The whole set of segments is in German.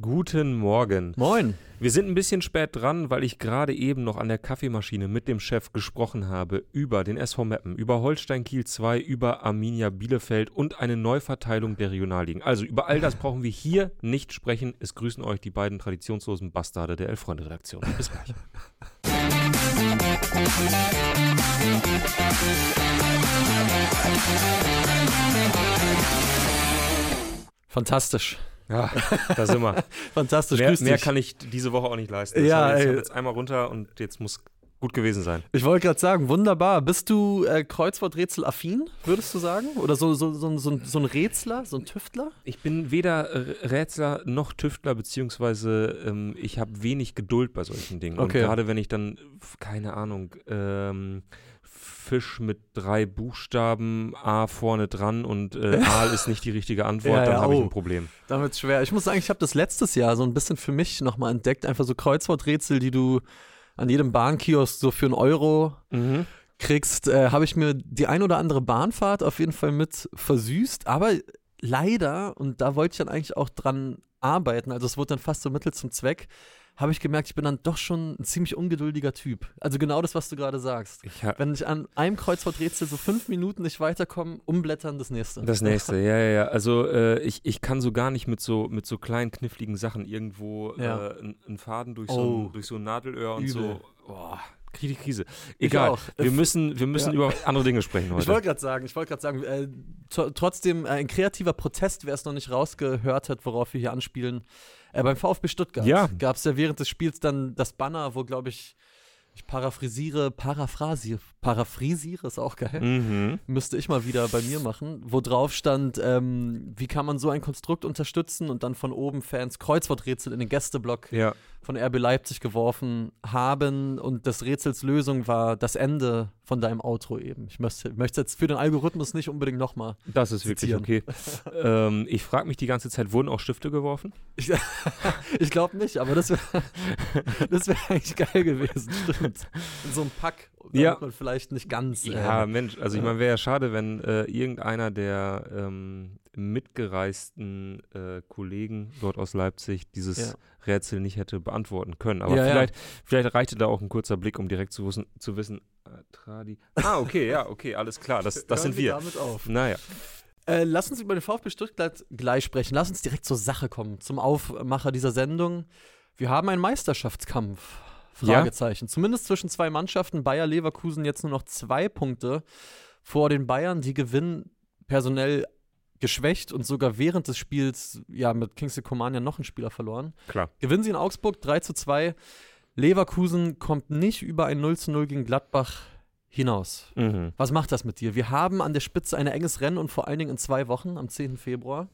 Guten Morgen. Moin. Wir sind ein bisschen spät dran, weil ich gerade eben noch an der Kaffeemaschine mit dem Chef gesprochen habe über den SV Meppen, über Holstein Kiel 2, über Arminia Bielefeld und eine Neuverteilung der Regionalligen. Also über all das brauchen wir hier nicht sprechen. Es grüßen euch die beiden traditionslosen Bastarde der Elf-Freunde-Redaktion. Bis gleich. Fantastisch. Ja, da sind wir. Fantastisch. mehr, mehr kann ich diese Woche auch nicht leisten. Ja, Sorry, ich habe jetzt einmal runter und jetzt muss gut gewesen sein. Ich wollte gerade sagen, wunderbar. Bist du äh, Kreuzworträtsel-affin, würdest du sagen? Oder so, so, so, so, so ein Rätsler, so ein Tüftler? Ich bin weder Rätsler noch Tüftler, beziehungsweise ähm, ich habe wenig Geduld bei solchen Dingen. Okay. Und gerade wenn ich dann, keine Ahnung, ähm, Fisch mit drei Buchstaben, A vorne dran und äh, Aal ist nicht die richtige Antwort, Ja, dann ja, habe ich oh. ein Problem. Damit schwer. Ich muss sagen, ich habe das letztes Jahr so ein bisschen für mich nochmal entdeckt. Einfach so Kreuzworträtsel, die du an jedem Bahnkiosk so für einen Euro Mhm. kriegst, äh, habe ich mir die ein oder andere Bahnfahrt auf jeden Fall mit versüßt. Aber leider, und da wollte ich dann eigentlich auch dran arbeiten, also es wurde dann fast so Mittel zum Zweck, habe ich gemerkt, ich bin dann doch schon ein ziemlich ungeduldiger Typ. Also genau das, was du gerade sagst. Ich Wenn ich an einem Kreuzworträtsel so fünf Minuten nicht weiterkomme, umblättern das nächste. das nächste, ja, ja, ja. Also äh, ich, ich kann so gar nicht mit so, mit so kleinen, kniffligen Sachen irgendwo Ja. äh, einen- Faden durch, so Oh. ein, durch so ein Nadelöhr und Übel. so. Boah, kriege die Krise. Egal, wir müssen, wir müssen Ja. über andere Dinge sprechen heute. Ich wollte gerade sagen, ich wollte gerade sagen, äh, tr- trotzdem äh, ein kreativer Protest, wer es noch nicht rausgehört hat, worauf wir hier anspielen. Äh, beim VfB Stuttgart Ja. gab es ja während des Spiels dann das Banner, wo, glaube ich, ich paraphrasiere, paraphrasiere, paraphrasiere ist auch geil. mhm. Müsste ich mal wieder bei mir machen, wo drauf stand, ähm, wie kann man so ein Konstrukt unterstützen und dann von oben Fans Kreuzworträtsel in den Gästeblock Ja, von RB Leipzig geworfen haben und des Rätsels Lösung war das Ende von deinem Outro eben. Ich möchte, möchte jetzt für den Algorithmus nicht unbedingt nochmal. das ist wirklich Zitieren. okay. ähm, ich frage mich die ganze Zeit, wurden auch Stifte geworfen? Ich, ich glaube nicht, aber das wäre das wär eigentlich geil gewesen, stimmt. In so einem Pack, Ja. man vielleicht nicht ganz. Ja, Äh, Mensch, also ich meine, wäre ja schade, wenn äh, irgendeiner der ähm, mitgereisten äh, Kollegen dort aus Leipzig dieses Ja. Rätsel nicht hätte beantworten können. Aber Ja, ja. vielleicht, vielleicht reichte da auch ein kurzer Blick, um direkt zu wissen, zu wissen äh, Tradi. Ah, okay, ja, okay, alles klar, das, das sind wir. damit auf. Naja, Äh, lass uns über den VfB Stuttgart gleich sprechen. Lass uns direkt zur Sache kommen, zum Aufmacher dieser Sendung. Wir haben einen Meisterschaftskampf. Fragezeichen. Zumindest zwischen zwei Mannschaften. Bayer Leverkusen jetzt nur noch zwei Punkte vor den Bayern. Die gewinnen personell geschwächt und sogar während des Spiels ja mit Kingsley Coman ja noch einen Spieler verloren. klar. Gewinnen sie in Augsburg 3 zu 2. Leverkusen kommt nicht über ein 0 zu 0 gegen Gladbach hinaus. Mhm. Was macht das mit dir? Wir haben an der Spitze ein enges Rennen und vor allen Dingen in zwei Wochen, am 10. Februar,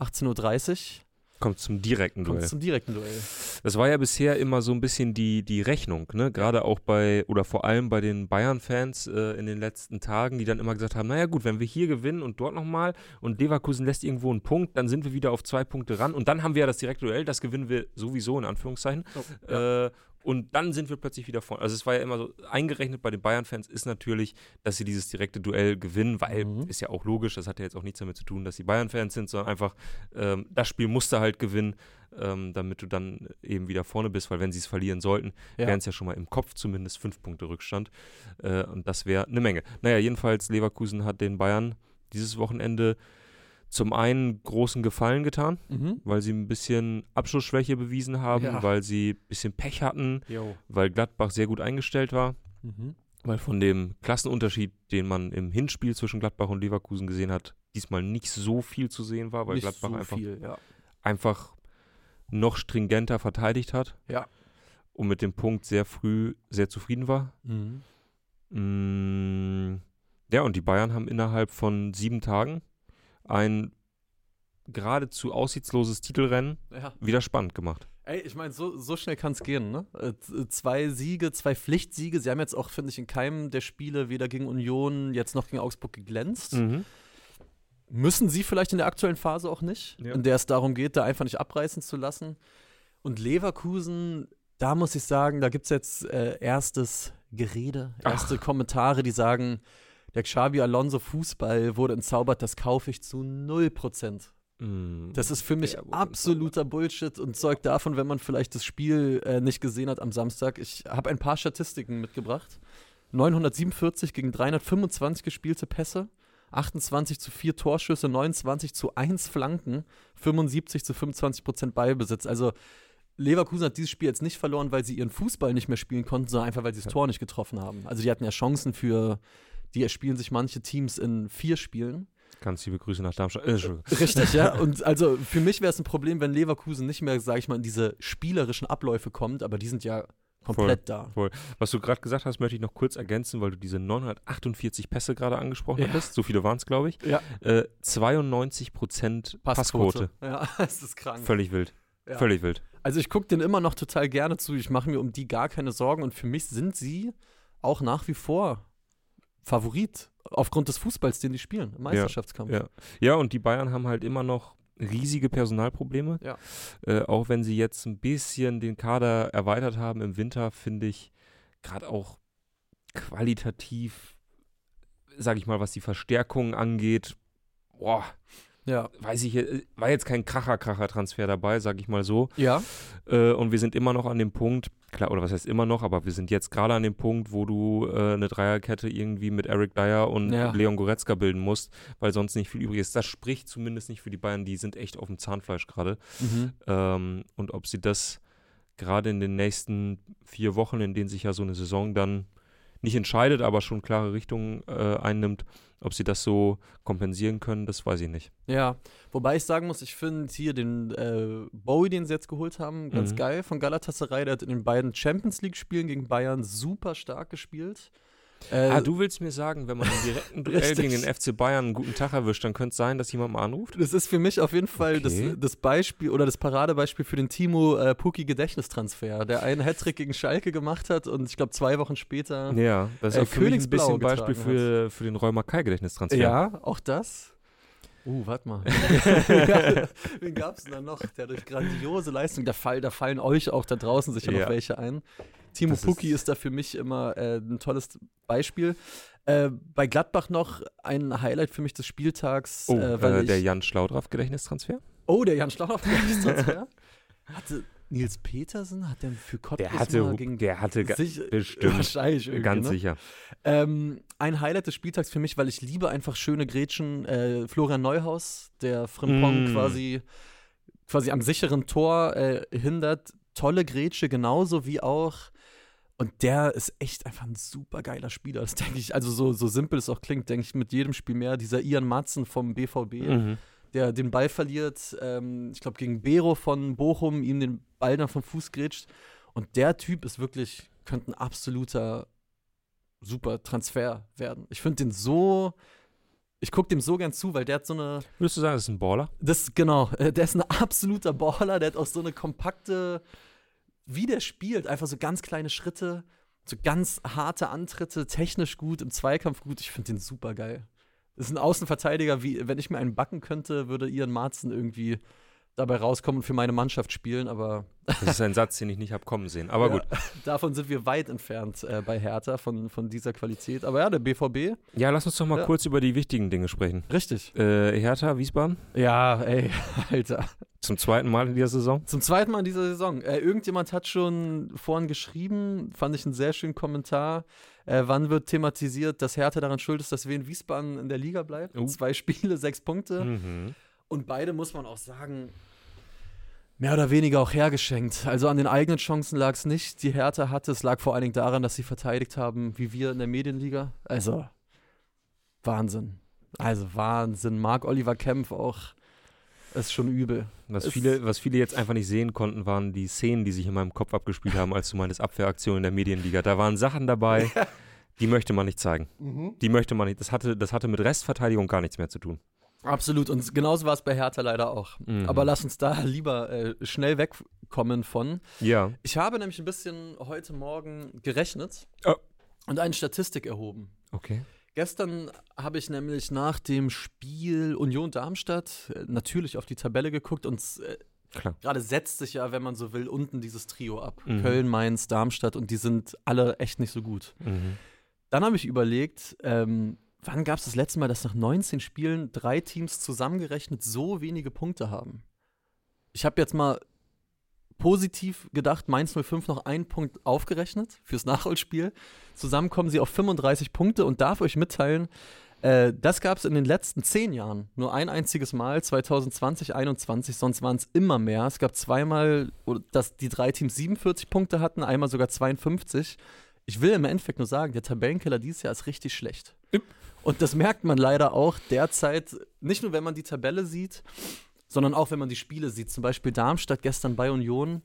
18.30 Uhr, Kommt zum direkten kommt Duell. es zum direkten Duell. Das war ja bisher immer so ein bisschen die, die Rechnung, ne? Gerade auch bei, oder vor allem bei den Bayern-Fans äh, in den letzten Tagen, die dann immer gesagt haben, naja gut, wenn wir hier gewinnen und dort nochmal und Leverkusen lässt irgendwo einen Punkt, dann sind wir wieder auf zwei Punkte ran und dann haben wir ja das direkte Duell, das gewinnen wir sowieso in Anführungszeichen. Äh, und dann sind wir plötzlich wieder vorne. Also es war ja immer so, eingerechnet bei den Bayern-Fans ist natürlich, dass sie dieses direkte Duell gewinnen, weil Mhm. ist ja auch logisch, das hat ja jetzt auch nichts damit zu tun, dass sie Bayern-Fans sind, sondern einfach, ähm, das Spiel musste halt gewinnen, ähm, damit du dann eben wieder vorne bist, weil wenn sie es verlieren sollten, Ja. wären es ja schon mal im Kopf zumindest fünf Punkte Rückstand. Äh, und das wäre eine Menge. Naja, jedenfalls, Leverkusen hat den Bayern dieses Wochenende zum einen großen Gefallen getan, Mhm. weil sie ein bisschen Abschlussschwäche bewiesen haben, Ja. weil sie ein bisschen Pech hatten, Jo. weil Gladbach sehr gut eingestellt war, Mhm. weil von dem Klassenunterschied, den man im Hinspiel zwischen Gladbach und Leverkusen gesehen hat, diesmal nicht so viel zu sehen war, weil Nicht Gladbach so einfach, viel, ja. einfach noch stringenter verteidigt hat Ja. und mit dem Punkt sehr früh sehr zufrieden war. Mhm. Mm, ja, und die Bayern haben innerhalb von sieben Tagen ein geradezu aussichtsloses Titelrennen ja. wieder spannend gemacht. Ey, ich meine, so, so schnell kann es gehen, ne? Äh, zwei Siege, zwei Pflichtsiege. Sie haben jetzt auch, finde ich, in keinem der Spiele weder gegen Union, jetzt noch gegen Augsburg geglänzt. Mhm. Müssen sie vielleicht in der aktuellen Phase auch nicht, Ja. in der es darum geht, da einfach nicht abreißen zu lassen. Und Leverkusen, da muss ich sagen, da gibt es jetzt äh, erstes Gerede, erste Kommentare, die sagen, der Xabi Alonso Fußball wurde entzaubert, das kaufe ich zu 0%. Mm, Das ist für mich der absoluter Bullshit und zeugt davon, wenn man vielleicht das Spiel äh, nicht gesehen hat am Samstag. Ich habe ein paar Statistiken mitgebracht. 947 gegen 325 gespielte Pässe, 28 zu 4 Torschüsse, 29 zu 1 Flanken, 75 zu 25 Prozent Ballbesitz. Also Leverkusen hat dieses Spiel jetzt nicht verloren, weil sie ihren Fußball nicht mehr spielen konnten, sondern einfach, weil sie das Tor nicht getroffen haben. Also die hatten ja Chancen für, die erspielen sich manche Teams in vier Spielen. Ganz liebe Grüße nach Darmstadt. Äh. Richtig, ja. Und also für mich wäre es ein Problem, wenn Leverkusen nicht mehr, sage ich mal, in diese spielerischen Abläufe kommt, aber die sind ja komplett da. Was du gerade gesagt hast, möchte ich noch kurz ergänzen, weil du diese 948 Pässe gerade angesprochen Ja. hattest. So viele waren es, glaube ich. Ja. Äh, 92 Prozent Passquote. Ja, es ist krank. Völlig wild. Ja. Völlig wild. Also ich gucke den immer noch total gerne zu. Ich mache mir um die gar keine Sorgen und für mich sind sie auch nach wie vor Favorit aufgrund des Fußballs, den die spielen im Meisterschaftskampf. Ja. ja, und die Bayern haben halt immer noch riesige Personalprobleme. Ja. Äh, auch wenn sie jetzt ein bisschen den Kader erweitert haben im Winter, finde ich gerade auch qualitativ, sage ich mal, was die Verstärkung angeht, boah, Ja. weiß ich, äh, war jetzt kein Kracher-Kracher-Transfer dabei, sage ich mal so. Ja. Äh, und wir sind immer noch an dem Punkt, klar, oder was heißt immer noch, aber wir sind jetzt gerade an dem Punkt, wo du äh, eine Dreierkette irgendwie mit Eric Dyer und Ja. Leon Goretzka bilden musst, weil sonst nicht viel übrig ist. Das spricht zumindest nicht für die Bayern, die sind echt auf dem Zahnfleisch gerade. Mhm. Ähm, und ob sie das gerade in den nächsten vier Wochen, in denen sich ja so eine Saison dann nicht entscheidet, aber schon klare Richtung äh, einnimmt, ob sie das so kompensieren können, das weiß ich nicht. Ja, wobei ich sagen muss, ich finde hier den äh, Bowie, den sie jetzt geholt haben, ganz Mhm. geil von Galatasaray. Der hat in den beiden Champions League-Spielen gegen Bayern super stark gespielt. Äh, ah, du willst mir sagen, wenn man im direkten Duell gegen den FC Bayern einen guten Tag erwischt, dann könnte es sein, dass jemand mal anruft? Das ist für mich auf jeden Fall Okay. das, das Beispiel oder das Paradebeispiel für den Timo äh, Puki Gedächtnistransfer, der einen Hattrick gegen Schalke gemacht hat und ich glaube zwei Wochen später. Ja, das ist Äh, auch für mich ein bisschen Beispiel für, für den Rheuma Kai-Gedächtnistransfer. Ja, auch das. Uh, warte mal. ja, wen gab es denn da noch? Der durch grandiose Leistung, da, fall, da fallen euch auch da draußen sicher Ja. noch welche ein. Timo Das Puki ist- ist, da für mich immer äh, ein tolles Beispiel. Äh, bei Gladbach noch ein Highlight für mich des Spieltags. Oh, äh, äh, der Jan Schlaudraff-Gedächtnistransfer? Oh, der Jan Schlauhoff Transfer. Hatte Nils Petersen, hat der für Cottbus Der hatte, mal gegen der hatte sich, bestimmt. wahrscheinlich ganz ne? sicher. Ähm, ein Highlight des Spieltags für mich, weil ich liebe einfach schöne Grätschen. Äh, Florian Neuhaus, der Frimpong Mm. quasi, quasi am sicheren Tor äh, hindert. Tolle Grätsche, genauso wie auch. Und der ist echt einfach ein super geiler Spieler. Das denke ich, also so, so simpel es auch klingt, denke ich mit jedem Spiel mehr. Dieser Ian Matzen vom BVB, Mhm. Der den Ball verliert, ähm, ich glaube gegen Bero von Bochum, ihm den Ball dann vom Fuß grätscht. Und der Typ ist wirklich, könnte ein absoluter super Transfer werden. Ich finde den so, ich gucke dem so gern zu, weil der hat so eine, Würdest du sagen, das ist ein Baller? das genau, äh, der ist ein absoluter Baller, der hat auch so eine kompakte, wie der spielt, einfach so ganz kleine Schritte, so ganz harte Antritte, technisch gut, im Zweikampf gut. Ich finde den super geil. Das ist ein Außenverteidiger, wie wenn ich mir einen backen könnte, würde Ian Marzen irgendwie dabei rauskommen und für meine Mannschaft spielen, aber Das ist ein Satz, den ich nicht habe kommen sehen. Aber Ja, gut. davon sind wir weit entfernt äh, bei Hertha von, von dieser Qualität. Aber ja, der BVB, Ja, lass uns doch mal Ja. kurz über die wichtigen Dinge sprechen. richtig. Äh, Hertha, Wiesbaden, Ja, ey, Alter. zum zweiten Mal in dieser Saison. Zum zweiten Mal in dieser Saison. Äh, irgendjemand hat schon vorhin geschrieben, fand ich einen sehr schönen Kommentar. Äh, wann wird thematisiert, dass Hertha daran schuld ist, dass wir in Wiesbaden in der Liga bleibt? Oh. Zwei Spiele, sechs Punkte. Mhm. Und beide muss man auch sagen, mehr oder weniger auch hergeschenkt. Also an den eigenen Chancen lag es nicht, die Hertha hatte. Es lag vor allen Dingen daran, dass sie verteidigt haben, wie wir in der Medienliga. Also, Wahnsinn. Also Wahnsinn. Marc Oliver Kempf auch ist schon übel. Was Es- viele, was viele jetzt einfach nicht sehen konnten, waren die Szenen, die sich in meinem Kopf abgespielt haben, als du meintest Abwehraktion in der Medienliga. Da waren Sachen dabei, die möchte man nicht zeigen. Die möchte man nicht. Das hatte, das hatte mit Restverteidigung gar nichts mehr zu tun. Absolut. Und genauso war es bei Hertha leider auch. Mhm. Aber lass uns da lieber äh, schnell wegkommen von. Ja. Ich habe nämlich ein bisschen heute Morgen gerechnet Oh. und eine Statistik erhoben. Okay. Gestern habe ich nämlich nach dem Spiel Union Darmstadt äh, natürlich auf die Tabelle geguckt und äh, gerade setzt sich ja, wenn man so will, unten dieses Trio ab. Mhm. Köln, Mainz, Darmstadt und die sind alle echt nicht so gut. Mhm. Dann habe ich überlegt, ähm, wann gab es das letzte Mal, dass nach 19 Spielen drei Teams zusammengerechnet so wenige Punkte haben? Ich habe jetzt mal positiv gedacht, Mainz 05 noch einen Punkt aufgerechnet fürs Nachholspiel. Zusammen kommen sie auf 35 Punkte und darf euch mitteilen, äh, das gab es in den letzten zehn Jahren. Nur ein einziges Mal, 2020, 2021, sonst waren es immer mehr. Es gab zweimal, dass die drei Teams 47 Punkte hatten, einmal sogar 52. Ich will im Endeffekt nur sagen, der Tabellenkeller dieses Jahr ist richtig schlecht. Und das merkt man leider auch derzeit, nicht nur wenn man die Tabelle sieht, sondern auch wenn man die Spiele sieht. Zum Beispiel Darmstadt gestern bei Union.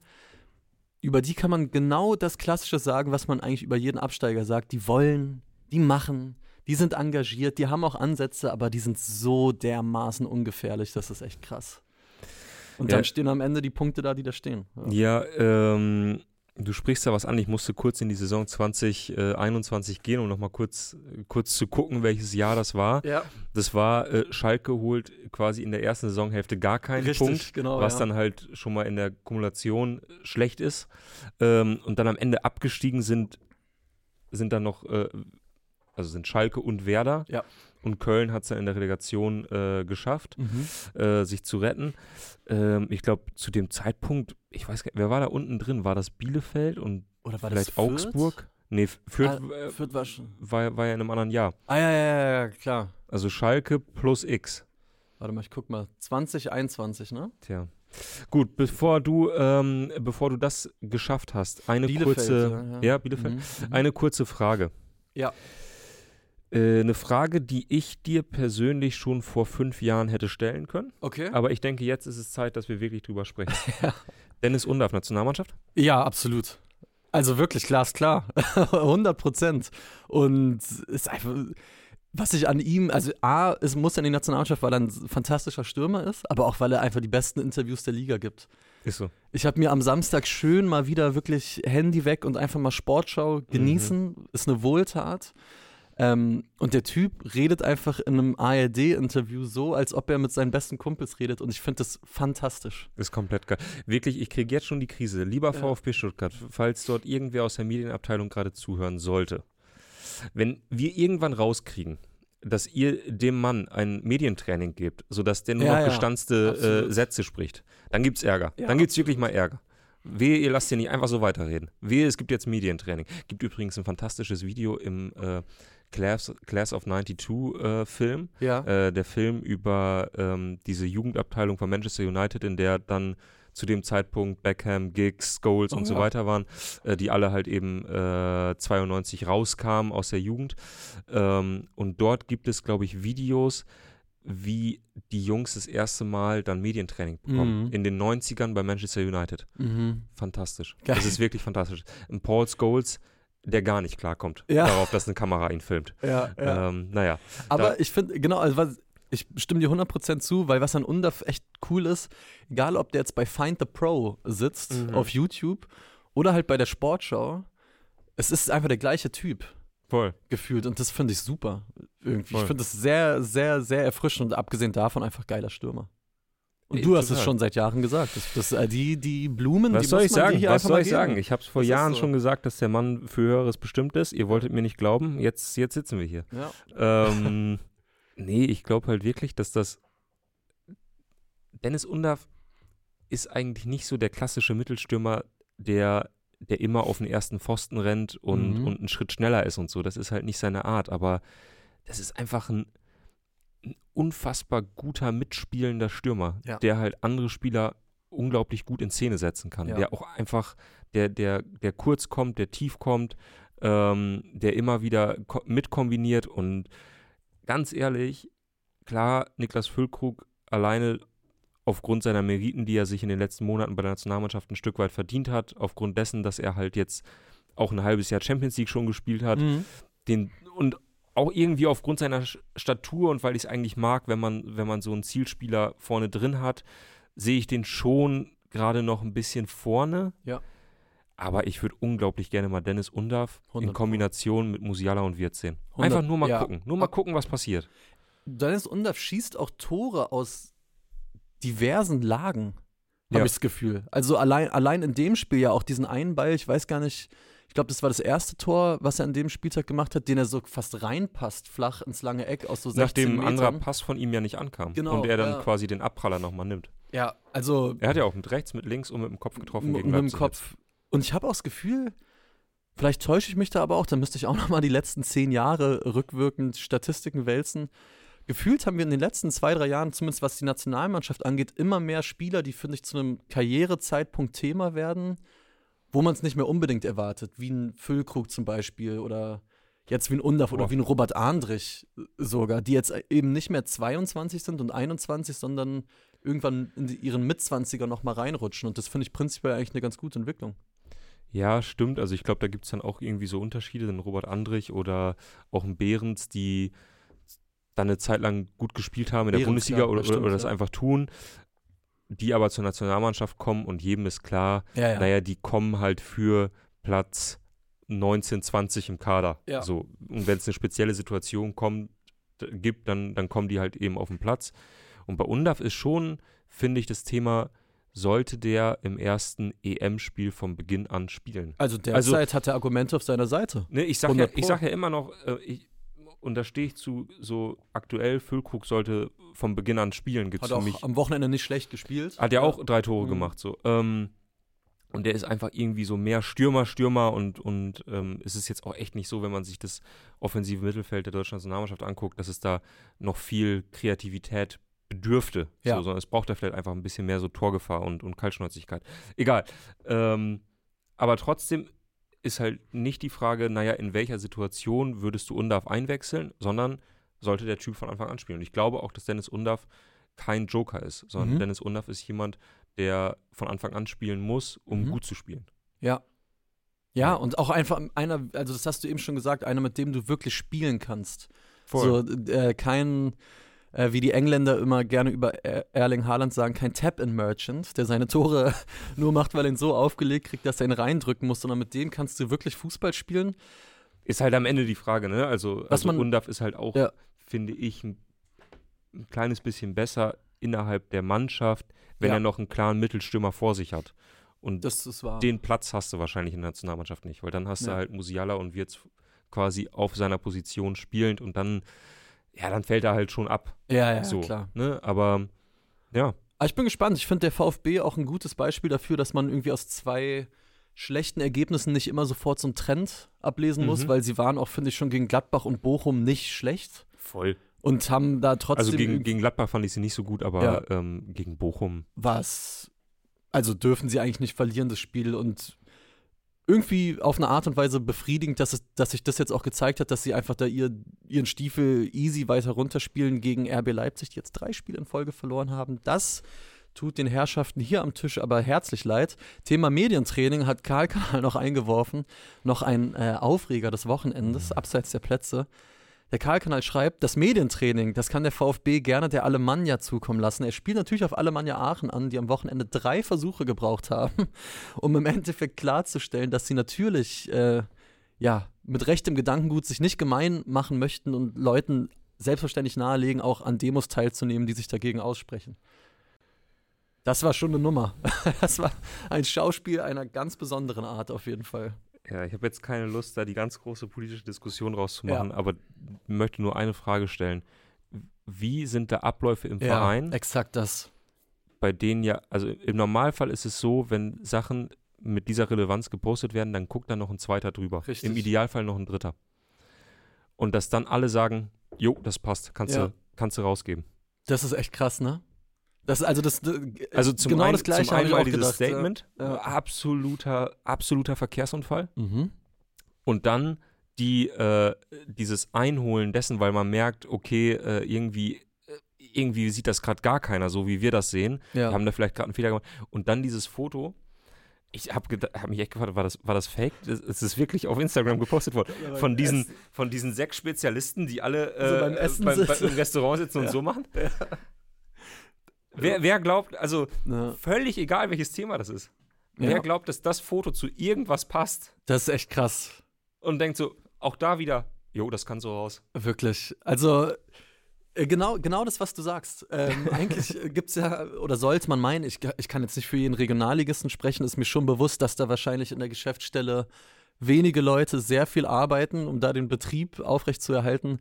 Über die kann man genau das Klassische sagen, was man eigentlich über jeden Absteiger sagt. Die wollen, die machen, die sind engagiert, die haben auch Ansätze, aber die sind so dermaßen ungefährlich, das ist echt krass. Und ja. dann stehen am Ende die Punkte da, die da stehen. Ja, ja ähm, Du sprichst ja was an. Ich musste kurz in die Saison 2021 gehen, um nochmal kurz, kurz zu gucken, welches Jahr das war. Ja. Das war, äh, Schalke holt quasi in der ersten Saisonhälfte gar keinen Richtig, Punkt, genau, was ja. dann halt schon mal in der Kumulation schlecht ist. Ähm, und dann am Ende abgestiegen sind, sind dann noch, äh, also sind Schalke und Werder. Ja. Und Köln hat es dann in der Relegation äh, geschafft, mhm. äh, sich zu retten. Ähm, ich glaube, zu dem Zeitpunkt, ich weiß gar nicht, wer war da unten drin? War das Bielefeld und Oder war vielleicht das Augsburg? Nee, Fürth, ah, äh, Fürth war, schon. war, war ja in einem anderen Jahr. Ah, ja, ja, ja, klar. Also Schalke plus X. Warte mal, ich guck mal. 2021, ne? Tja. Gut, bevor du, ähm, bevor du das geschafft hast, eine Bielefeld, kurze, ja, ja. ja Bielefeld, Mhm, mhm. eine kurze Frage. Ja. Äh, eine Frage, die ich dir persönlich schon vor fünf Jahren hätte stellen können. Okay. Aber ich denke, jetzt ist es Zeit, dass wir wirklich drüber sprechen. Ja. Dennis Undarf, Nationalmannschaft? Ja, absolut. Also wirklich glasklar. 100 Prozent. Und ist einfach, was ich an ihm, also A, es muss in die Nationalmannschaft, weil er ein fantastischer Stürmer ist, aber auch weil er einfach die besten Interviews der Liga gibt. Ist so. Ich habe mir am Samstag schön mal wieder wirklich Handy weg und einfach mal Sportschau genießen. Mhm. Ist eine Wohltat. Ähm, und der Typ redet einfach in einem ARD-Interview so, als ob er mit seinen besten Kumpels redet. Und ich finde das fantastisch. Ist komplett geil. Wirklich, ich kriege jetzt schon die Krise. Lieber Ja. VfB Stuttgart, falls dort irgendwer aus der Medienabteilung gerade zuhören sollte. Wenn wir irgendwann rauskriegen, dass ihr dem Mann ein Medientraining gebt, sodass der nur Ja, noch gestanzte äh, Sätze spricht, dann gibt's Ärger. Ja, dann gibt's wirklich mal Ärger. Wehe, ihr lasst ihn nicht einfach so weiterreden. Wehe, es gibt jetzt Medientraining. Gibt übrigens ein fantastisches Video im äh, Class, Class of 92 äh, Film. Ja. Äh, der Film über ähm, diese Jugendabteilung von Manchester United, in der dann zu dem Zeitpunkt Beckham, Giggs, Scholes Oh und so ja. weiter waren, äh, die alle halt eben äh, 92 rauskamen aus der Jugend. Ähm, und dort gibt es, glaube ich, Videos, wie die Jungs das erste Mal dann Medientraining bekommen. Mhm. In den 90ern bei Manchester United. Mhm. Fantastisch. Geil. Das ist wirklich fantastisch. Ein Paul Scholes, der gar nicht klarkommt Ja. darauf, dass eine Kamera ihn filmt. Ja, ja. Ähm, naja. Aber ich finde, genau, also was, ich stimme dir 100% zu, weil was an Undaf echt cool ist, egal ob der jetzt bei Find the Pro sitzt Mhm. auf YouTube oder halt bei der Sportschau, es ist einfach der gleiche Typ Voll. gefühlt und das finde ich super. Irgendwie. Voll. Ich finde es sehr, sehr, sehr erfrischend und abgesehen davon einfach geiler Stürmer. Und du hast es schon seit Jahren gesagt. Das, das, äh, die, die Blumen, Was die soll ich sagen? hier Was soll ich sagen? Ich habe es vor Das Jahren so. schon gesagt, dass der Mann für Höheres bestimmt ist. Ihr wolltet mir nicht glauben. Jetzt, jetzt sitzen wir hier. Ja. ähm, nee, ich glaube halt wirklich, dass das. Dennis Undaff ist eigentlich nicht so der klassische Mittelstürmer, der, der immer auf den ersten Pfosten rennt und, Mhm. und einen Schritt schneller ist und so. Das ist halt nicht seine Art, aber das ist einfach ein, ein unfassbar guter mitspielender Stürmer, Ja. der halt andere Spieler unglaublich gut in Szene setzen kann. Ja. Der auch einfach, der, der, der kurz kommt, der tief kommt, ähm, der immer wieder ko mitkombiniert und ganz ehrlich, klar, Niklas Füllkrug alleine aufgrund seiner Meriten, die er sich in den letzten Monaten bei der Nationalmannschaft ein Stück weit verdient hat, aufgrund dessen, dass er halt jetzt auch ein halbes Jahr Champions League schon gespielt hat, Mhm. den und auch irgendwie aufgrund seiner Statur und weil ich es eigentlich mag, wenn man, wenn man so einen Zielspieler vorne drin hat, sehe ich den schon gerade noch ein bisschen vorne. Ja. Aber ich würde unglaublich gerne mal Dennis Undarf in 100 Pro. Kombination mit Musiala und Wirtz sehen. 100 Einfach nur mal ja. gucken. Nur mal gucken, was passiert. Dennis Undaff schießt auch Tore aus diversen Lagen, habe Ja. ich das Gefühl. Also allein, allein in dem Spiel ja auch diesen einen Ball, ich weiß gar nicht, Ich glaube, das war das erste Tor, was er an dem Spieltag gemacht hat, den er so fast reinpasst, flach ins lange Eck aus so 16 Nachdem ein anderer Pass von ihm ja nicht ankam. Genau, und er dann ja. quasi den Abpraller nochmal nimmt. Ja, also Er hat ja auch mit rechts, mit links und mit dem Kopf getroffen m- gegen mit dem Kopf. Und ich habe auch das Gefühl, vielleicht täusche ich mich da aber auch, da müsste ich auch nochmal die letzten zehn Jahre rückwirkend Statistiken wälzen. Gefühlt haben wir in den letzten zwei, drei Jahren, zumindest was die Nationalmannschaft angeht, immer mehr Spieler, die, finde ich, zu einem Karrierezeitpunkt Thema werden, wo man es nicht mehr unbedingt erwartet, wie ein Füllkrug zum Beispiel oder jetzt wie ein Undaf oder wie ein Robert Andrich sogar, die jetzt eben nicht mehr 22 sind und 21, sondern irgendwann in die, ihren Mitzwanziger noch mal reinrutschen. Und das finde ich prinzipiell eigentlich eine ganz gute Entwicklung. Ja, stimmt. Also ich glaube, da gibt es dann auch irgendwie so Unterschiede. Ein Robert Andrich oder auch ein Behrens, die dann eine Zeit lang gut gespielt haben in der Behrens, Bundesliga ja, oder, das oder, stimmt, oder das ja. einfach tun, die aber zur Nationalmannschaft kommen und jedem ist klar, Ja, ja. naja, die kommen halt für Platz 19, 20 im Kader. Ja. So. Und wenn es eine spezielle Situation kommt, gibt, dann, dann kommen die halt eben auf den Platz. Und bei Undaf ist schon, finde ich, das Thema, sollte der im ersten EM-Spiel von Beginn an spielen? Also Also- derzeit hat er Argumente auf seiner Seite. Ne, ich sag 100 ja, ich sag ja immer noch, äh, ich, und da stehe ich zu, so aktuell, Füllkrug sollte von Beginn an spielen, gibt Hat es für auch mich. am Wochenende nicht schlecht gespielt. Hat ja auch drei Tore Mhm. gemacht, so. Ähm, und der ist einfach irgendwie so mehr Stürmer, Stürmer und, und ähm, es ist jetzt auch echt nicht so, wenn man sich das offensive Mittelfeld der deutschen Nationalmannschaft anguckt, dass es da noch viel Kreativität bedürfte. Ja. So, sondern es braucht da vielleicht einfach ein bisschen mehr so Torgefahr und, und Kaltschnäuzigkeit. Egal. Ähm, aber trotzdem ist halt nicht die Frage, naja, in welcher Situation würdest du Undav einwechseln, sondern sollte der Typ von Anfang an spielen. Und ich glaube auch, dass Dennis Undav kein Joker ist, sondern Mhm. Dennis Undav ist jemand, der von Anfang an spielen muss, um Mhm. gut zu spielen. Ja. Ja, und auch einfach einer, also das hast du eben schon gesagt, einer, mit dem du wirklich spielen kannst. So, äh, kein, äh, wie die Engländer immer gerne über Er- Erling Haaland sagen, kein Tap-in-Merchant, der seine Tore nur macht, weil er ihn so aufgelegt kriegt, dass er ihn reindrücken muss, sondern mit dem kannst du wirklich Fußball spielen. Ist halt am Ende die Frage, ne? Also, Was also man- Undav ist halt auch, Ja. finde ich, ein, ein kleines bisschen besser innerhalb der Mannschaft, wenn Ja. er noch einen klaren Mittelstürmer vor sich hat. Und den Platz hast du wahrscheinlich in der Nationalmannschaft nicht, weil dann hast du Ja. halt Musiala und Wirtz quasi auf seiner Position spielend und dann, ja, dann fällt er halt schon ab. ja, ja, so, klar. Ne? Aber ja, Aber ich bin gespannt. Ich finde der VfB auch ein gutes Beispiel dafür, dass man irgendwie aus zwei schlechten Ergebnissen nicht immer sofort so einen Trend ablesen muss, Mhm. weil sie waren auch, finde ich, schon gegen Gladbach und Bochum nicht schlecht voll. und haben da trotzdem Also gegen, gegen Gladbach fand ich sie nicht so gut, aber Ja. ähm, gegen Bochum. was, also dürfen sie eigentlich nicht verlieren, das Spiel und irgendwie auf eine Art und Weise befriedigend, dass, es, dass sich das jetzt auch gezeigt hat, dass sie einfach da ihr, ihren Stiefel easy weiter runterspielen gegen RB Leipzig, die jetzt drei Spiele in Folge verloren haben. Das tut den Herrschaften hier am Tisch aber herzlich leid. Thema Medientraining hat Karl Kanal noch eingeworfen. Noch ein äh, Aufreger des Wochenendes, abseits der Plätze. Der Karl-Kanal schreibt, das Medientraining, das kann der VfB gerne der Alemannia zukommen lassen. Er spielt natürlich auf Alemannia Aachen an, die am Wochenende drei Versuche gebraucht haben, um im Endeffekt klarzustellen, dass sie natürlich äh, ja, mit rechtem Gedankengut sich nicht gemein machen möchten und Leuten selbstverständlich nahelegen, auch an Demos teilzunehmen, die sich dagegen aussprechen. Das war schon eine Nummer. Das war ein Schauspiel einer ganz besonderen Art auf jeden Fall. Ja, ich habe jetzt keine Lust, da die ganz große politische Diskussion rauszumachen, Ja. aber möchte nur eine Frage stellen. Wie sind da Abläufe im Verein, exakt das. bei denen ja, also im Normalfall ist es so, wenn Sachen mit dieser Relevanz gepostet werden, dann guckt da noch ein zweiter drüber. Richtig. Im Idealfall noch ein dritter. Und dass dann alle sagen, jo, das passt, kannst, Ja. du, kannst du rausgeben. Das ist echt krass, ne? Das also das Also zum genau einen, das gleiche zum habe ich auch dieses gedacht. Statement, Ja. äh, absoluter, absoluter Verkehrsunfall. Ja. Mhm. Und dann die, äh, dieses Einholen dessen, weil man merkt, okay, äh, irgendwie, äh, irgendwie sieht das gerade gar keiner so, wie wir das sehen. Ja. Wir haben da vielleicht gerade einen Fehler gemacht. Und dann dieses Foto. Ich habe hab mich echt gefragt, war das, war das fake? Es es ist wirklich auf Instagram gepostet worden. Von diesen, von diesen sechs Spezialisten, die alle äh, So beim Essen beim, beim, sitzen. im Restaurant sitzen und Ja. so machen. Wer, wer glaubt, also Ja. völlig egal, welches Thema das ist. Ja. Wer glaubt, dass das Foto zu irgendwas passt Das ist echt krass. und denkt so, auch da wieder, jo, das kann so raus. Wirklich. Also, äh, genau, genau das, was du sagst. Ähm, eigentlich gibt es ja, oder sollte man meinen, ich, ich kann jetzt nicht für jeden Regionalligisten sprechen, ist mir schon bewusst, dass da wahrscheinlich in der Geschäftsstelle wenige Leute sehr viel arbeiten, um da den Betrieb aufrechtzuerhalten.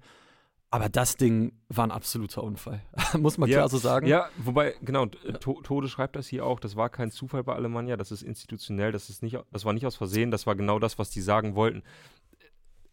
Aber das Ding war ein absoluter Unfall. Muss man Ja, klar so sagen. Ja, wobei, genau, to Tode schreibt das hier auch, das war kein Zufall bei Alemannia, das ist institutionell, das, ist nicht, das war nicht aus Versehen, das war genau das, was die sagen wollten.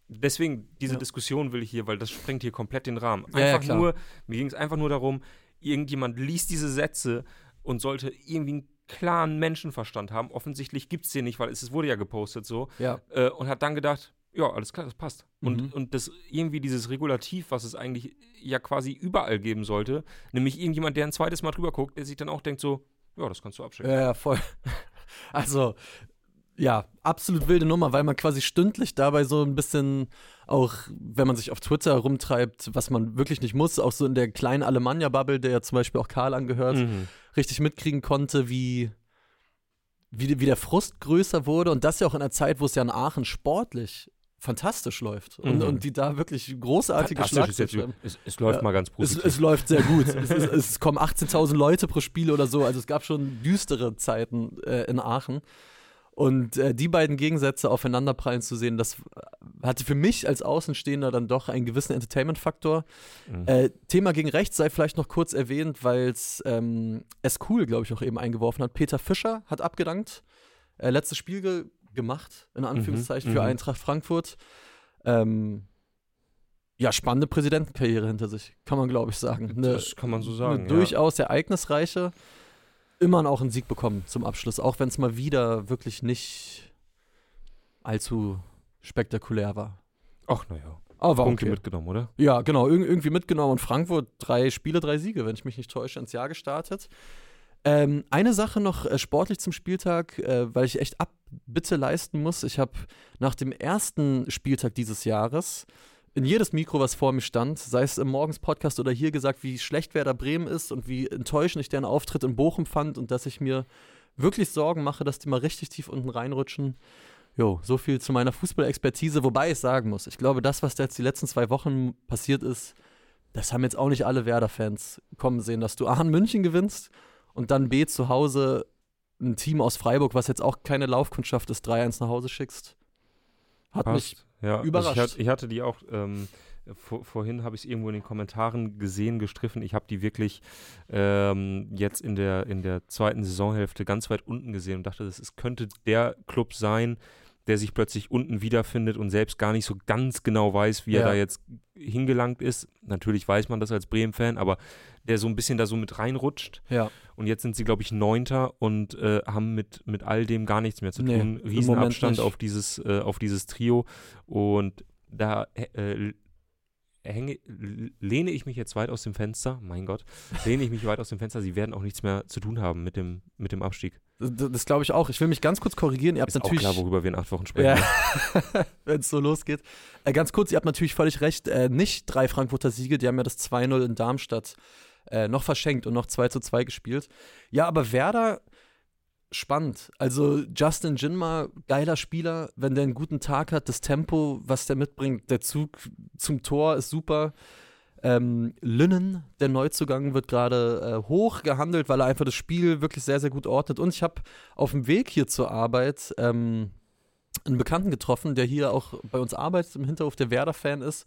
Deswegen, diese Ja. Diskussion will ich hier, weil das sprengt hier komplett den Rahmen. Ja, ja, Einfach klar. nur, mir ging es einfach nur darum, irgendjemand liest diese Sätze und sollte irgendwie einen klaren Menschenverstand haben. Offensichtlich gibt es den nicht, weil es, es wurde ja gepostet so. Ja. Äh, und hat dann gedacht, ja, alles klar, das passt. Mhm. Und, und das irgendwie dieses Regulativ, was es eigentlich ja quasi überall geben sollte, nämlich irgendjemand, der ein zweites Mal drüber guckt, der sich dann auch denkt so, ja, das kannst du abschicken. Ja, ja, voll. Also, ja, absolut wilde Nummer, weil man quasi stündlich dabei so ein bisschen auch, wenn man sich auf Twitter rumtreibt, was man wirklich nicht muss, auch so in der kleinen Alemannia-Bubble, der ja zum Beispiel auch Karl angehört, Mhm. richtig mitkriegen konnte, wie, wie, wie der Frust größer wurde und das ja auch in einer Zeit, wo es ja in Aachen sportlich fantastisch läuft und, Mhm. und die da wirklich großartige Schlagzeilen es, es läuft Ja. mal ganz Es, positiv. es läuft sehr gut. es, es kommen 18.000 Leute pro Spiel oder so. Also es gab schon düstere Zeiten äh, in Aachen. Und äh, die beiden Gegensätze aufeinanderprallen zu sehen, das hatte für mich als Außenstehender dann doch einen gewissen Entertainment-Faktor. Mhm. Äh, Thema gegen rechts sei vielleicht noch kurz erwähnt, weil es ähm, es cool, glaube ich, auch eben eingeworfen hat. Peter Fischer hat abgedankt. Äh, letztes Spiel gemacht, in Anführungszeichen, Mhm, für mhm. Eintracht Frankfurt. Ähm, ja, spannende Präsidentenkarriere hinter sich, kann man, glaube ich, sagen. Eine, das kann man so sagen. eine ja. durchaus ereignisreiche. Immer auch einen Sieg bekommen zum Abschluss, auch wenn es mal wieder wirklich nicht allzu spektakulär war. Ach, naja. Aber war Punkte okay. mitgenommen, oder? Ja, genau, irg irgendwie mitgenommen und Frankfurt drei Spiele, drei Siege, wenn ich mich nicht täusche, ins Jahr gestartet. Ähm, eine Sache noch äh, sportlich zum Spieltag, äh, weil ich echt Abbitte leisten muss. Ich habe nach dem ersten Spieltag dieses Jahres in jedes Mikro, was vor mir stand, sei es im Morgens-Podcast oder hier gesagt, wie schlecht Werder Bremen ist und wie enttäuschend ich deren Auftritt in Bochum fand und dass ich mir wirklich Sorgen mache, dass die mal richtig tief unten reinrutschen. Jo, so viel zu meiner Fußballexpertise, wobei ich sagen muss, ich glaube, das, was jetzt die letzten zwei Wochen passiert ist, das haben jetzt auch nicht alle Werder-Fans kommen sehen, dass du A in München gewinnst und dann B zu Hause ein Team aus Freiburg, was jetzt auch keine Laufkundschaft ist, 3-1 nach Hause schickst. Hat mich Passt. ja, überrascht. Ich, hatte- ich hatte die auch, ähm, vor, vorhin habe ich es irgendwo in den Kommentaren gesehen, gestriffen. Ich habe die wirklich ähm, jetzt in der, in der zweiten Saisonhälfte ganz weit unten gesehen und dachte, das ist, könnte der Club sein, der sich plötzlich unten wiederfindet und selbst gar nicht so ganz genau weiß, wie Ja. er da jetzt hingelangt ist. Natürlich weiß man das als Bremen-Fan, aber der so ein bisschen da so mit reinrutscht. ja. Und jetzt sind sie, glaube ich, Neunter und äh, haben mit, mit all dem gar nichts mehr zu Nee, tun. im Riesenabstand auf dieses, äh, auf dieses Trio. Und da äh, hänge, lehne ich mich jetzt weit aus dem Fenster, mein Gott, lehne ich mich weit aus dem Fenster. Sie werden auch nichts mehr zu tun haben mit dem, mit dem Abstieg. Das, das glaube ich auch. Ich will mich ganz kurz korrigieren. Ihr habt Ist auch natürlich. klar, worüber wir in acht Wochen sprechen. Ja, wenn es so losgeht. Äh, ganz kurz, ihr habt natürlich völlig recht. Äh, nicht drei Frankfurter Siege, die haben ja das 2-0 in Darmstadt äh, noch verschenkt und noch 2 zu 2 gespielt. Ja, aber Werder, spannend. Also Justin Jinma, geiler Spieler, wenn der einen guten Tag hat, das Tempo, was der mitbringt, der Zug zum Tor ist super. Ähm, Linnen, der Neuzugang, wird gerade äh, hoch gehandelt, weil er einfach das Spiel wirklich sehr, sehr gut ordnet. Und ich habe auf dem Weg hier zur Arbeit ähm, einen Bekannten getroffen, der hier auch bei uns arbeitet im Hinterhof, der Werder-Fan ist.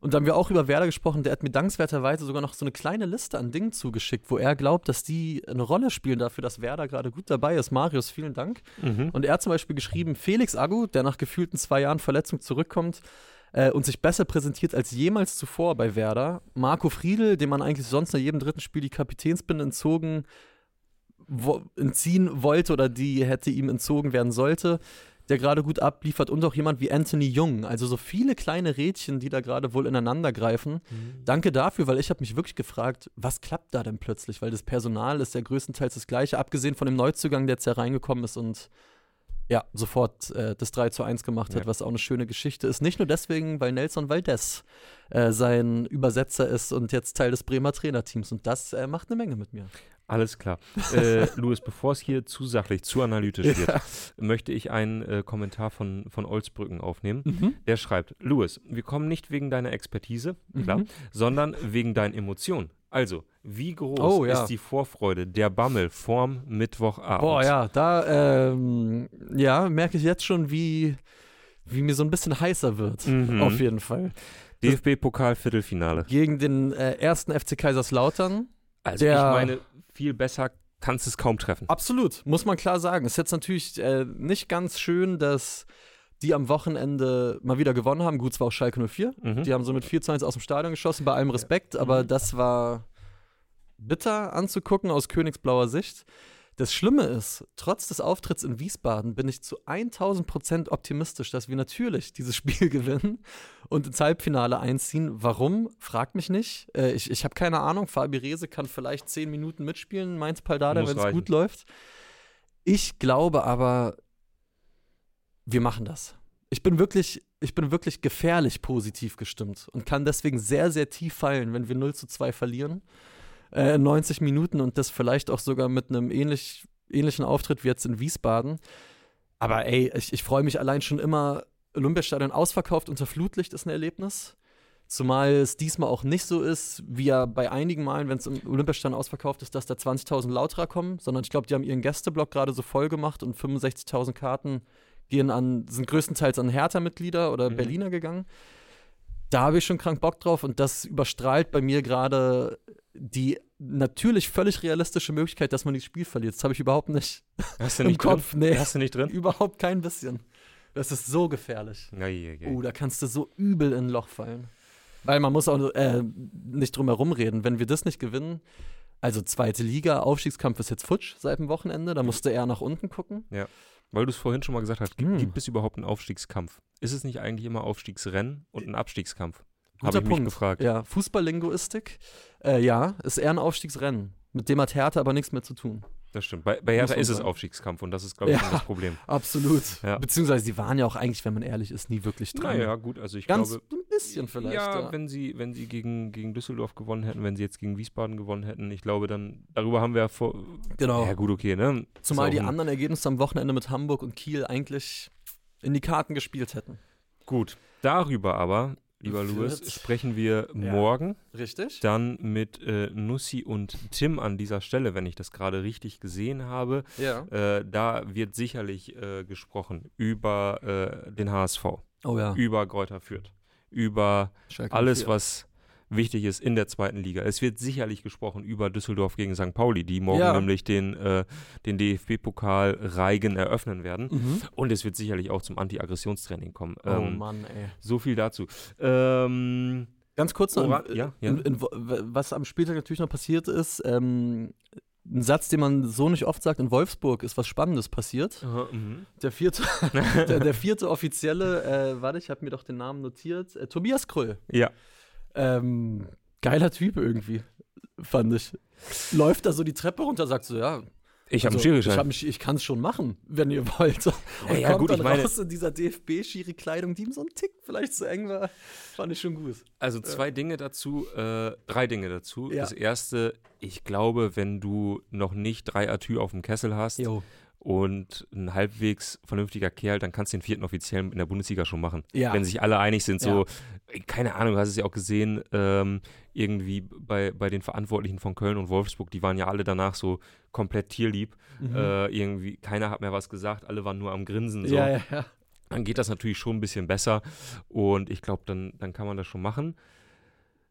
Und da haben wir auch über Werder gesprochen. Der hat mir dankenswerterweise sogar noch so eine kleine Liste an Dingen zugeschickt, wo er glaubt, dass die eine Rolle spielen dafür, dass Werder gerade gut dabei ist. Marius, vielen Dank. Mhm. Und er hat zum Beispiel geschrieben, Felix Agu, der nach gefühlten zwei Jahren Verletzung zurückkommt äh, und sich besser präsentiert als jemals zuvor bei Werder. Marco Friedl, dem man eigentlich sonst nach jedem dritten Spiel die Kapitänsbinde entzogen wo, entziehen wollte oder die hätte ihm entzogen werden sollte, der gerade gut abliefert und auch jemand wie Anthony Jung. Also so viele kleine Rädchen, die da gerade wohl ineinander greifen. Danke dafür, weil ich habe mich wirklich gefragt, was klappt da denn plötzlich? Weil das Personal ist ja größtenteils das gleiche, abgesehen von dem Neuzugang, der jetzt ja reingekommen ist und ja, sofort äh, das 3 zu 1 gemacht hat, Ja. was auch eine schöne Geschichte ist. Nicht nur deswegen, weil Nelson Valdez äh, sein Übersetzer ist und jetzt Teil des Bremer Trainerteams. Und das äh, macht eine Menge mit mir. Alles klar. äh, Louis, bevor es hier zu sachlich, zu analytisch wird, möchte ich einen äh, Kommentar von, von Olsbrücken aufnehmen. Mhm. Der schreibt, Louis, wir kommen nicht wegen deiner Expertise, klar, Mhm. sondern wegen deinen Emotionen. Also, wie groß Oh, ja. ist die Vorfreude der Bammel vorm Mittwochabend? Boah, ja, da ähm, ja, merke ich jetzt schon, wie, wie mir so ein bisschen heißer wird. Mhm. Auf jeden Fall. DFB-Pokal-Viertelfinale. Gegen den äh, ersten FC Kaiserslautern. Also Der- ich meine, viel besser kannst du es kaum treffen. Absolut, muss man klar sagen. Ist jetzt natürlich äh, nicht ganz schön, dass die am Wochenende mal wieder gewonnen haben. Gut, es war auch Schalke 04. Mhm. Die haben so mit 4 zu 1 aus dem Stadion geschossen, bei allem Respekt, aber Mhm. das war bitter anzugucken aus königsblauer Sicht. Das Schlimme ist, trotz des Auftritts in Wiesbaden bin ich zu 1000 Prozent optimistisch, dass wir natürlich dieses Spiel gewinnen und ins Halbfinale einziehen. Warum? Frag mich nicht. Äh, ich ich habe keine Ahnung. Fabi Rehse kann vielleicht 10 Minuten mitspielen, Mainz Paldada, wenn es gut läuft. Ich glaube aber, wir machen das. Ich bin wirklich, ich bin wirklich gefährlich positiv gestimmt und kann deswegen sehr, sehr tief fallen, wenn wir 0 zu 2 verlieren. Äh, in 90 Minuten und das vielleicht auch sogar mit einem ähnlich, ähnlichen Auftritt wie jetzt in Wiesbaden. Aber ey, ich, ich freue mich allein schon immer. Olympiastadion ausverkauft unter Flutlicht ist ein Erlebnis. Zumal es diesmal auch nicht so ist, wie ja bei einigen Malen, wenn es im Olympiastadion ausverkauft ist, dass da 20.000 Lauterer kommen, sondern ich glaube, die haben ihren Gästeblock gerade so voll gemacht und 65.000 Karten gehen an, sind größtenteils an Hertha-Mitglieder oder Mhm. Berliner gegangen. Da habe ich schon krank Bock drauf und das überstrahlt bei mir gerade die natürlich völlig realistische Möglichkeit, dass man dieses Spiel verliert. Das habe ich überhaupt nicht Hast du im nicht Kopf. drin? Nee, Hast du nicht drin? überhaupt kein bisschen. Das ist so gefährlich. Ja, ja, ja. Oh, da kannst du so übel in ein Loch fallen. Weil man muss auch äh, nicht drum herum reden. Wenn wir das nicht gewinnen, also zweite Liga, Aufstiegskampf ist jetzt futsch seit dem Wochenende, da musst du eher nach unten gucken. Weil du es vorhin schon mal gesagt hast, gibt, Hm. gibt es überhaupt einen Aufstiegskampf? Ist es nicht eigentlich immer Aufstiegsrennen und ein Abstiegskampf? Guter Punkt. gefragt. Ja, Fußballlinguistik, äh, ja, ist eher ein Aufstiegsrennen. Mit dem hat Hertha aber nichts mehr zu tun. Das stimmt. Bei, bei Hertha ist es. Aufstiegskampf und das ist, glaube ich, Ja. das Problem. Absolut. Ja. Beziehungsweise sie waren ja auch eigentlich, wenn man ehrlich ist, nie wirklich dran. Naja, gut, also ich Ganz glaube. ein bisschen vielleicht. ja, Ja, wenn sie, wenn sie gegen, gegen Düsseldorf gewonnen hätten, wenn sie jetzt gegen Wiesbaden gewonnen hätten, ich glaube dann, darüber haben wir ja vor. genau. Ja, gut, okay, ne? Zumal die anderen Ergebnisse am Wochenende mit Hamburg und Kiel eigentlich in die Karten gespielt hätten. Gut, darüber aber, lieber Louis, sprechen wir Ja. morgen Richtig? dann mit äh, Nussi und Tim an dieser Stelle, wenn ich das gerade richtig gesehen habe. Ja. Äh, da wird sicherlich äh, gesprochen über äh, den HSV, Oh ja. über Greuther Fürth, über Schalke alles, 04. was wichtig ist in der zweiten Liga. Es wird sicherlich gesprochen über Düsseldorf gegen St. Pauli, die morgen Ja. nämlich den, äh, den DFB-Pokal Reigen eröffnen werden. Mhm. Und es wird sicherlich auch zum Anti-Aggressionstraining kommen. Oh Ähm, Mann, ey. so viel dazu. Ähm, Ganz kurz noch, Ora- in, ja, ja. In, in, was am Spieltag natürlich noch passiert ist, ähm, ein Satz, den man so nicht oft sagt, in Wolfsburg ist was Spannendes passiert. aha, mhm. Der vierte, der, der vierte Offizielle, äh, warte, ich habe mir doch den Namen notiert, äh, Tobias Kröll. ja. Ähm, geiler Typ irgendwie, fand ich. Läuft da so die Treppe runter, sagt so, ja, Ich habe also, einen Schirischein. Ich, ich kann es schon machen, wenn ihr wollt. Und Ja, ja, kommt gut, dann ich meine- raus in dieser DFB-Schiri-Kleidung, die ihm so ein Tick vielleicht zu eng war. Fand ich schon gut. Also zwei Dinge dazu, äh, drei Dinge dazu. Ja. Das erste, ich glaube, wenn du noch nicht drei Atü auf dem Kessel hast Jo. Und ein halbwegs vernünftiger Kerl, dann kannst du den vierten offiziell in der Bundesliga schon machen. Ja. Wenn sich alle einig sind, so, äh, keine Ahnung, du hast es ja auch gesehen, ähm, irgendwie bei, bei den Verantwortlichen von Köln und Wolfsburg, die waren ja alle danach so komplett tierlieb. Mhm. Äh, irgendwie, keiner hat mehr was gesagt, alle waren nur am Grinsen. So. Ja, ja, ja. Dann geht das natürlich schon ein bisschen besser und ich glaube, dann, dann kann man das schon machen.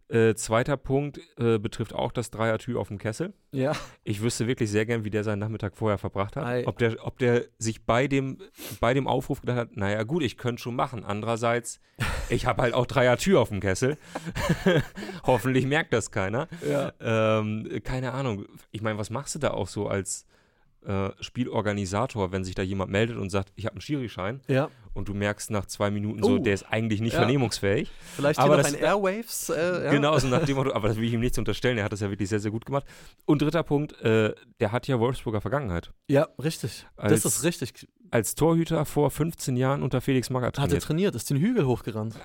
Äh, zweiter Punkt äh, betrifft auch das Dreier-Tür auf dem Kessel. Ja. Ich wüsste wirklich sehr gern, wie der seinen Nachmittag vorher verbracht hat. Ei. Ob der, ob der sich bei dem, bei dem Aufruf gedacht hat, naja gut, ich könnte schon machen. Andererseits, ich habe halt auch Dreier-Tür auf dem Kessel. Hoffentlich merkt das keiner. ja. Ähm, keine Ahnung. Ich meine, was machst du da auch so als äh, Spielorganisator, wenn sich da jemand meldet und sagt, ich habe einen Schirischein Ja. und du merkst nach zwei Minuten so, Oh. der ist eigentlich nicht Ja. vernehmungsfähig. Vielleicht Aber das- ein Airwaves. Äh, ja. Genau, so nach dem Motto, aber das will ich ihm nichts unterstellen, er hat das ja wirklich sehr, sehr gut gemacht. Und dritter Punkt, äh, der hat ja Wolfsburger Vergangenheit. Ja, richtig. Als- das ist richtig. Als Torhüter vor 15 Jahren unter Felix Magath Hat er trainiert. trainiert, ist den Hügel hochgerannt.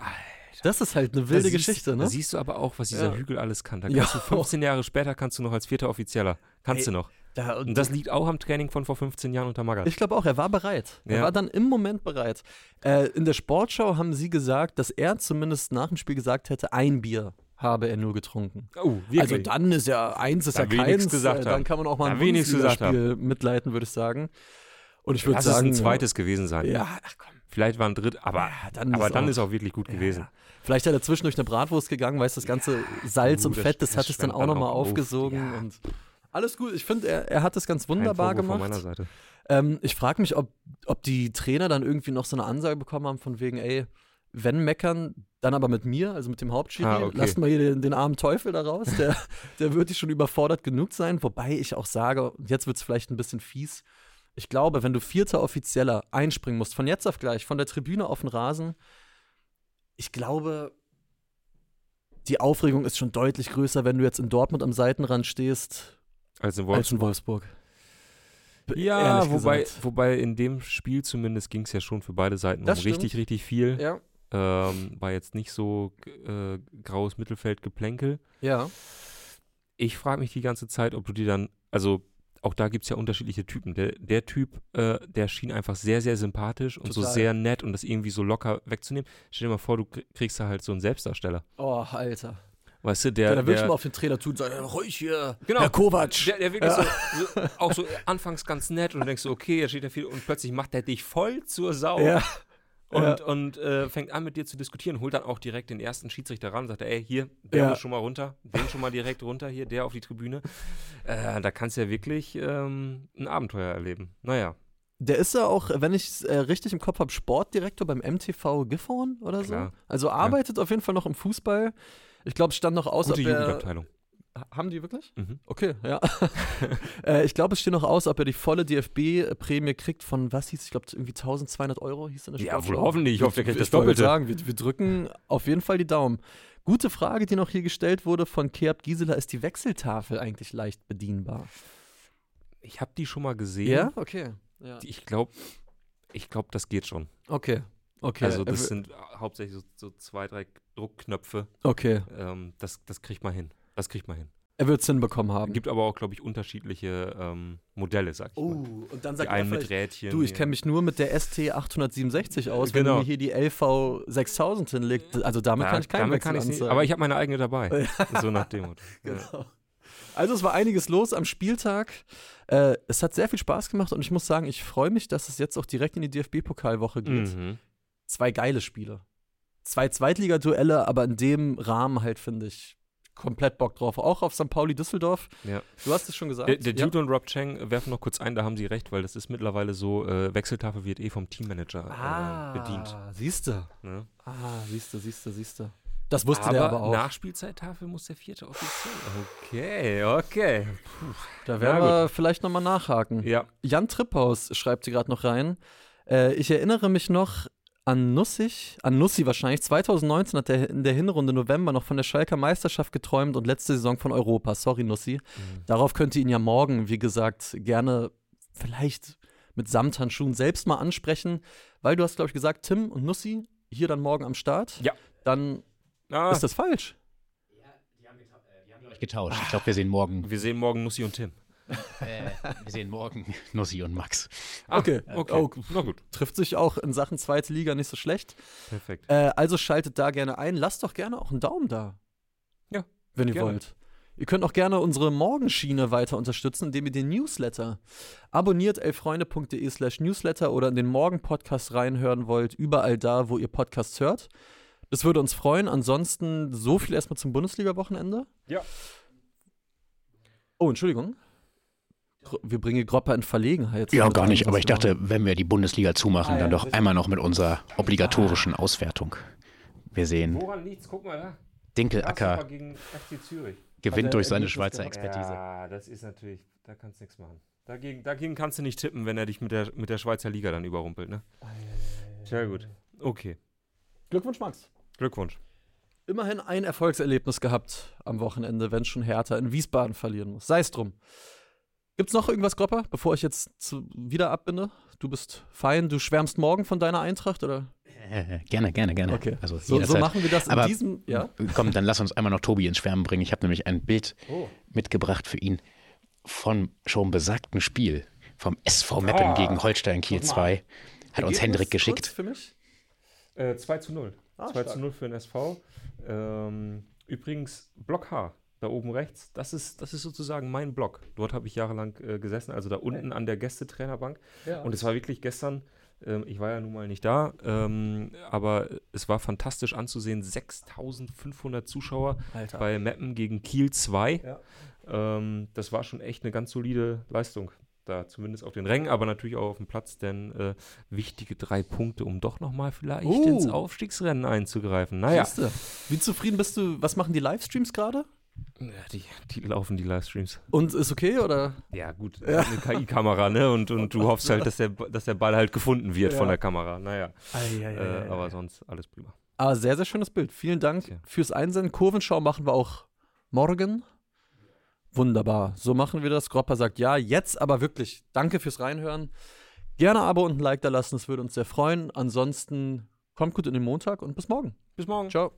Das ist halt eine Da wilde siehst- Geschichte, Da ne? siehst du aber auch, was dieser Ja. Hügel alles kann. Da Ja. kannst du 15 Jahre später kannst du noch als vierter Offizieller. Kannst Ey, du noch. Da, Und das liegt auch am Training von vor 15 Jahren unter Magath. Ich glaube auch, er war bereit. Er Ja. war dann im Moment bereit. Äh, in der Sportschau haben sie gesagt, dass er zumindest nach dem Spiel gesagt hätte, ein Bier habe er nur getrunken. Oh, Also dann ist ja eins ist Da ja keins. gesagt äh, dann kann man auch mal Da ein Bundesligaspiel mitleiten, würde ich sagen. Und ich würde Lass es sagen, ein zweites gewesen sein. Ja, ach komm. Vielleicht war ein Dritt, aber, Ja, dann aber ist dann auch- ist auch wirklich gut gewesen. Vielleicht hat er zwischendurch eine Bratwurst gegangen, weißt du, das ganze Salz du, und Fett, das, das hat es dann auch nochmal auf. aufgesogen. Ja. Und alles gut. Ich finde, er, er hat es ganz wunderbar gemacht. Von meiner Seite. Ähm, ich frage mich, ob, ob die Trainer dann irgendwie noch so eine Ansage bekommen haben, von wegen, ey, wenn meckern, dann aber mit mir, also mit dem Hauptschiri. Ah, okay. Lasst mal hier den, den armen Teufel da raus. Der, der wird schon überfordert genug sein. Wobei ich auch sage, jetzt wird es vielleicht ein bisschen fies. Ich glaube, wenn du vierter Offizieller einspringen musst, von jetzt auf gleich, von der Tribüne auf den Rasen, ich glaube, die Aufregung ist schon deutlich größer, wenn du jetzt in Dortmund am Seitenrand stehst, Also in als Wolfsburg. in Wolfsburg. Ja, wobei, gesagt. wobei in dem Spiel zumindest ging es ja schon für beide Seiten Das um stimmt. richtig, richtig viel. Ja. Ähm, war jetzt nicht so äh, graues Mittelfeldgeplänkel. Ja. Ich frage mich die ganze Zeit, ob du dir dann, also auch da gibt es ja unterschiedliche Typen. Der, der Typ, äh, der schien einfach sehr, sehr sympathisch und so Total. sehr nett und das irgendwie so locker wegzunehmen. Stell dir mal vor, du krie- kriegst da halt so einen Selbstdarsteller. Oh, Alter. Weißt du, Der, der. der will der, mal auf den Trainer zu und sagen, ruhig hier, Genau. Herr Kovac. der, der wirklich so, so, auch so anfangs ganz nett und du denkst so, okay, er steht da viel und plötzlich macht er dich voll zur Sau. ja. Und, Ja. und äh, fängt an mit dir zu diskutieren, holt dann auch direkt den ersten Schiedsrichter ran und sagt, ey, hier, der Ja. muss schon mal runter, den schon mal direkt runter hier, der auf die Tribüne. Äh, da kannst du ja wirklich ähm, ein Abenteuer erleben. Naja, Der ist ja auch, wenn ich es äh, richtig im Kopf habe, Sportdirektor beim MTV Gifhorn oder so. Klar. Also arbeitet auf jeden Fall noch im Fußball. Ich glaube, es stand noch aus, gute ob er, Jugendabteilung. Ha- Haben die wirklich? Mhm. Okay, ja. äh, ich glaube, es steht noch aus, ob er die volle DFB-Prämie kriegt von, was hieß, ich glaube, irgendwie 1200 Euro hieß in der Ja, wohl hoffentlich. Ich hoffe, der kriegt das Doppelte. sagen, wir, wir drücken auf jeden Fall die Daumen. Gute Frage, die noch hier gestellt wurde von Keab Gisela, ist die Wechseltafel eigentlich leicht bedienbar? Ich habe die schon mal gesehen. Okay. Ja. Ich glaube, ich glaub, das geht schon. Okay. Okay. Also das w- sind hauptsächlich so, so zwei, drei Druckknöpfe. okay. Ähm, das, das kriegt man hin. Das kriegt man hin. Er wird es hinbekommen haben. Gibt aber auch, glaube ich, unterschiedliche ähm, Modelle, sag ich mal. Oh, und dann Die sagt er einen mit Rädchen. du, ich kenne mich nur mit der ST 867 aus, wenn Genau. du mir hier die LV 6000 hinlegst. Also damit Ja, kann ich keinen damit Wechsel kann nicht. Aber ich habe meine eigene dabei. so nach dem Motto. Ja. Genau. Also es war einiges los am Spieltag. Äh, es hat sehr viel Spaß gemacht und ich muss sagen, ich freue mich, dass es jetzt auch direkt in die DFB-Pokalwoche geht. Mhm. Zwei geile Spiele. Zwei Zweitligaduelle, aber in dem Rahmen halt, finde ich, komplett Bock drauf. Auch auf St. Pauli Düsseldorf. Ja. Du hast es schon gesagt. Der, der ja. Jude und Rob Chang werfen noch kurz ein, da haben sie recht, weil das ist mittlerweile so, äh, Wechseltafel wird eh vom Teammanager äh, bedient. Siehst du. Ne? Ah, siehst du, siehst du, siehst du. Das wusste der aber auch. Nachspielzeittafel muss der vierte offiziell. Okay, okay. da werden wir vielleicht nochmal nachhaken. Ja, Jan Tripphaus schreibt hier gerade noch rein. Äh, ich erinnere mich noch an Nussig, an Nussi wahrscheinlich. 2019 hat er in der Hinrunde November noch von der Schalker Meisterschaft geträumt und letzte Saison von Europa. Sorry, Nussi. Darauf könnt ihr ihn ja morgen, wie gesagt, gerne vielleicht mit Samthandschuhen selbst mal ansprechen, weil du hast, glaube ich, gesagt, Tim und Nussi hier dann morgen am Start. Ja. Dann Ah, ist das falsch. euch getauscht. Ich glaube, wir sehen morgen, wir sehen morgen Nussi und Tim. Äh, wir sehen morgen Nussi und Max. Ah, Okay, okay. oh. Na gut, Trifft sich auch in Sachen zweite Liga nicht so schlecht. perfekt. Äh, also schaltet da gerne ein. Lasst doch gerne auch einen Daumen da. Ja, Wenn ihr gerne. wollt. Ihr könnt auch gerne unsere Morgenschiene weiter unterstützen, indem ihr den Newsletter abonniert, elfreunde.de slash Newsletter oder in den Morgen-Podcast reinhören wollt, überall da, wo ihr Podcasts hört. Das würde uns freuen. Ansonsten so viel erstmal zum Bundesliga-Wochenende. Ja. Oh, Entschuldigung. Wir bringen Gropper in Verlegenheit. Ja, gar nicht, aber ich dachte, wenn wir die Bundesliga zumachen, Ah, ja, dann doch sicher. einmal noch mit unserer obligatorischen Auswertung. Wir sehen, Woran liegt's? Guck mal da. Dinkelacker gegen FC Zürich. Hat er gewinnt durch seine Ergebnis Schweizer? Expertise. Ja, das ist natürlich, da kannst du nichts machen. Dagegen, dagegen kannst du nicht tippen, wenn er dich mit der, mit der Schweizer Liga dann überrumpelt, ne? Sehr gut. Okay. Glückwunsch, Max. Glückwunsch. Immerhin ein Erfolgserlebnis gehabt am Wochenende, wenn schon Hertha in Wiesbaden verlieren muss. Sei es drum. Gibt's noch irgendwas, Gropper, bevor ich jetzt zu, wieder abbinde? Du bist fein, du schwärmst morgen von deiner Eintracht, oder? Äh, gerne, gerne, gerne. Okay. Also So, so machen wir das in Aber- diesem. Ja. Komm, dann lass uns einmal noch Tobi ins Schwärmen bringen. Ich habe nämlich ein Bild Oh. mitgebracht für ihn von schon besagten Spiel vom SV Meppen Ah. gegen Holstein Kiel 2. Hat uns Hendrik Kurz geschickt. für mich? Äh, 2 zu 0. Ah, 2 zu stark. 0 für den SV. Ähm, übrigens, Block H, da oben rechts, das ist, das ist sozusagen mein Block. Dort habe ich jahrelang äh, gesessen, also da unten an der Gästetrainerbank. Ja. Und es war wirklich gestern Ähm, ich war ja nun mal nicht da, ähm, aber es war fantastisch anzusehen. 6500 Zuschauer Alter. bei Meppen gegen Kiel 2. Ja. Ähm, das war schon echt eine ganz solide Leistung. Da zumindest auf den Rängen, aber natürlich auch auf dem Platz, denn äh, wichtige drei Punkte, um doch nochmal vielleicht Oh. ins Aufstiegsrennen einzugreifen. Naja. Wie zufrieden bist du? Was machen die Livestreams gerade? Ja, die, die laufen die Livestreams. Und ist okay oder? Ja, gut, eine KI-Kamera, ne? Und, und du hoffst halt, dass der, dass der Ball halt gefunden wird Ja. von der Kamera. Naja, Ei, ei, äh, aber sonst alles prima. Aber sehr, sehr schönes Bild. Vielen Dank Tja. fürs Einsenden. Kurvenschau machen wir auch morgen. Wunderbar. So machen wir das. Gropper sagt ja. Jetzt aber wirklich danke fürs Reinhören. Gerne Abo und ein Like da lassen. Es würde uns sehr freuen. Ansonsten kommt gut in den Montag und bis morgen. Bis morgen. Ciao.